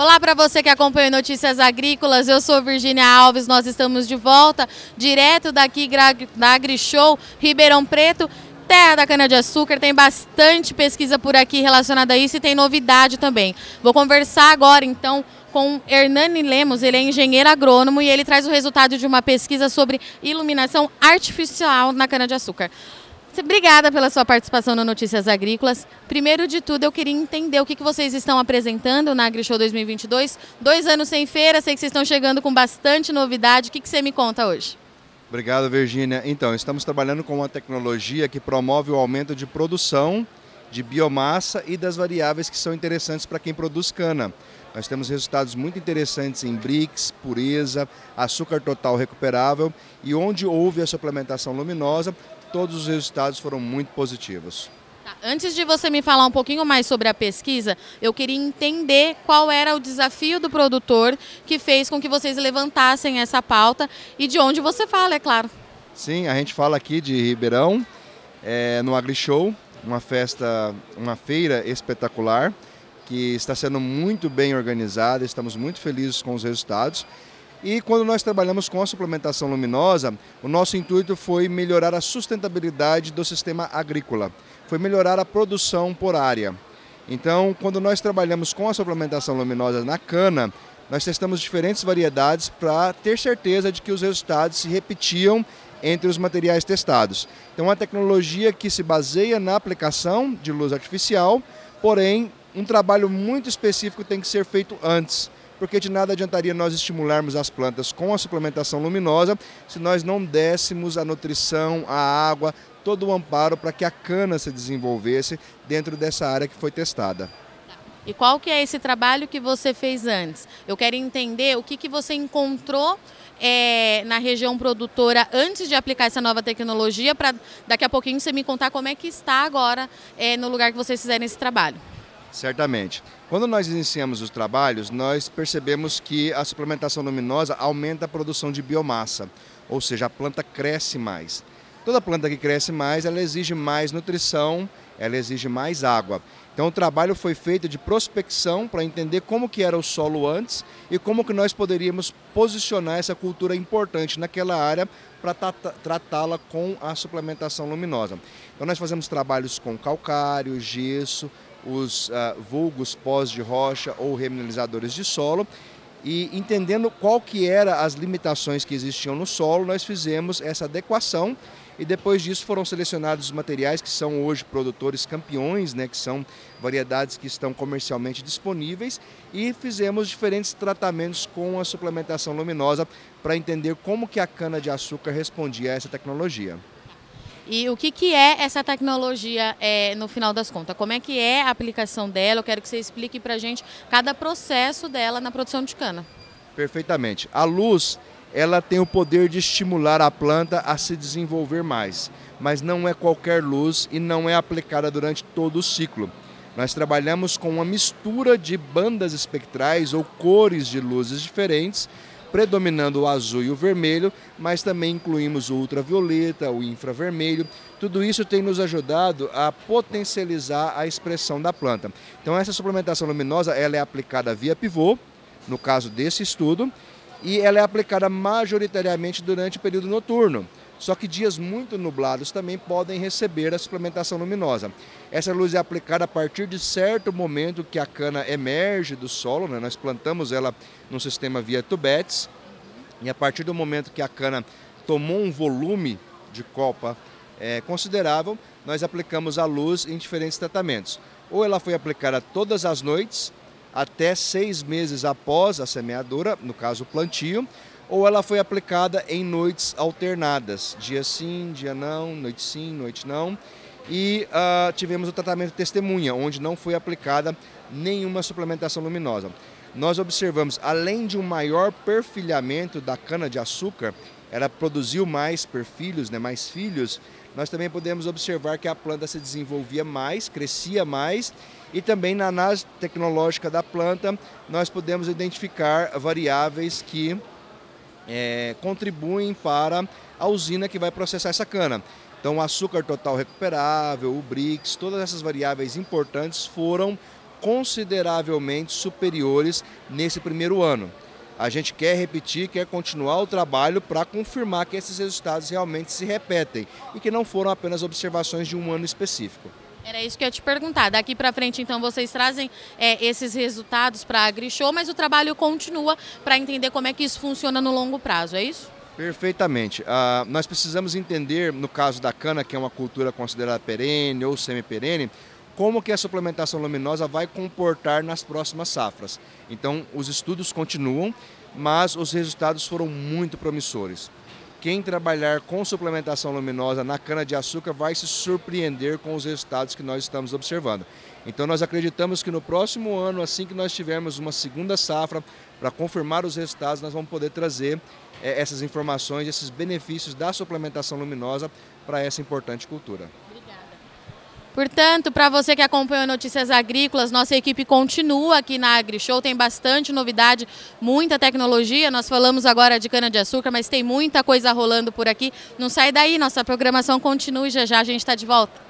Olá para você que acompanha Notícias Agrícolas, eu sou Virginia Alves, nós estamos de volta, direto daqui da AgriShow, Ribeirão Preto, terra da cana-de-açúcar, tem bastante pesquisa por aqui relacionada a isso e tem novidade também. Vou conversar agora então com Hernani Lemos, ele é engenheiro agrônomo e ele traz o resultado de uma pesquisa sobre iluminação artificial na cana-de-açúcar. Obrigada pela sua participação no Notícias Agrícolas. Primeiro de tudo, eu queria entender o que, vocês estão apresentando na AgriShow 2022. Dois anos sem feira, sei que vocês estão chegando com bastante novidade. O que, você me conta hoje? Obrigado, Virgínia. Então, estamos trabalhando com uma tecnologia que promove o aumento de produção de biomassa e das variáveis que são interessantes para quem produz cana. Nós temos resultados muito interessantes em BRICS, pureza, açúcar total recuperável e onde houve a suplementação luminosa, todos os resultados foram muito positivos. Tá, antes de você me falar um pouquinho mais sobre a pesquisa, eu queria entender qual era o desafio do produtor que fez com que vocês levantassem essa pauta e de onde você fala, é claro. Sim, a gente fala aqui de Ribeirão, é, no AgriShow, uma festa, uma feira espetacular que está sendo muito bem organizada, estamos muito felizes com os resultados. E quando nós trabalhamos com a suplementação luminosa, o nosso intuito foi melhorar a sustentabilidade do sistema agrícola, foi melhorar a produção por área. Então, quando nós trabalhamos com a suplementação luminosa na cana, nós testamos diferentes variedades para ter certeza de que os resultados se repetiam entre os materiais testados. Então, uma tecnologia que se baseia na aplicação de luz artificial, porém, um trabalho muito específico tem que ser feito antes porque de nada adiantaria nós estimularmos as plantas com a suplementação luminosa se nós não dessemos a nutrição, a água, todo o amparo para que a cana se desenvolvesse dentro dessa área que foi testada. E qual que é esse trabalho que você fez antes? Eu quero entender o que, que você encontrou é, na região produtora antes de aplicar essa nova tecnologia, para daqui a pouquinho você me contar como é que está agora é, no lugar que vocês fizeram esse trabalho. Certamente. Quando nós iniciamos os trabalhos, nós percebemos que a suplementação luminosa aumenta a produção de biomassa, ou seja, a planta cresce mais. Toda planta que cresce mais, ela exige mais nutrição, ela exige mais água. Então o trabalho foi feito de prospecção para entender como que era o solo antes e como que nós poderíamos posicionar essa cultura importante naquela área para tratá-la com a suplementação luminosa. Então nós fazemos trabalhos com calcário, gesso, os uh, vulgos pós de rocha ou remineralizadores de solo. E entendendo qual que era as limitações que existiam no solo, nós fizemos essa adequação. E depois disso foram selecionados os materiais que são hoje produtores campeões, né, que são variedades que estão comercialmente disponíveis. E fizemos diferentes tratamentos com a suplementação luminosa para entender como que a cana de açúcar respondia a essa tecnologia. E o que, que é essa tecnologia é, no final das contas? Como é que é a aplicação dela? Eu quero que você explique para a gente cada processo dela na produção de cana. Perfeitamente. A luz ela tem o poder de estimular a planta a se desenvolver mais, mas não é qualquer luz e não é aplicada durante todo o ciclo. Nós trabalhamos com uma mistura de bandas espectrais ou cores de luzes diferentes predominando o azul e o vermelho, mas também incluímos o ultravioleta, o infravermelho. Tudo isso tem nos ajudado a potencializar a expressão da planta. Então essa suplementação luminosa ela é aplicada via pivô, no caso desse estudo, e ela é aplicada majoritariamente durante o período noturno. Só que dias muito nublados também podem receber a suplementação luminosa. Essa luz é aplicada a partir de certo momento que a cana emerge do solo, né? nós plantamos ela no sistema via tubetes, e a partir do momento que a cana tomou um volume de copa é, considerável, nós aplicamos a luz em diferentes tratamentos. Ou ela foi aplicada todas as noites, até seis meses após a semeadura, no caso o plantio, ou ela foi aplicada em noites alternadas, dia sim, dia não, noite sim, noite não. E uh, tivemos o tratamento testemunha, onde não foi aplicada nenhuma suplementação luminosa. Nós observamos, além de um maior perfilhamento da cana-de-açúcar, ela produziu mais perfilhos, né, mais filhos, nós também podemos observar que a planta se desenvolvia mais, crescia mais e também na análise tecnológica da planta nós podemos identificar variáveis que é, contribuem para a usina que vai processar essa cana. Então, o açúcar total recuperável, o BRICS, todas essas variáveis importantes foram consideravelmente superiores nesse primeiro ano. A gente quer repetir, quer continuar o trabalho para confirmar que esses resultados realmente se repetem e que não foram apenas observações de um ano específico. Era isso que eu ia te perguntar. Daqui para frente, então, vocês trazem é, esses resultados para a AgriShow, mas o trabalho continua para entender como é que isso funciona no longo prazo, é isso? Perfeitamente. Uh, nós precisamos entender, no caso da cana, que é uma cultura considerada perene ou semi-perene, como que a suplementação luminosa vai comportar nas próximas safras. Então, os estudos continuam, mas os resultados foram muito promissores. Quem trabalhar com suplementação luminosa na cana-de-açúcar vai se surpreender com os resultados que nós estamos observando. Então, nós acreditamos que no próximo ano, assim que nós tivermos uma segunda safra, para confirmar os resultados, nós vamos poder trazer é, essas informações, esses benefícios da suplementação luminosa para essa importante cultura. Portanto, para você que acompanha Notícias Agrícolas, nossa equipe continua aqui na AgriShow, tem bastante novidade, muita tecnologia. Nós falamos agora de cana-de-açúcar, mas tem muita coisa rolando por aqui. Não sai daí, nossa programação continua e já já a gente está de volta.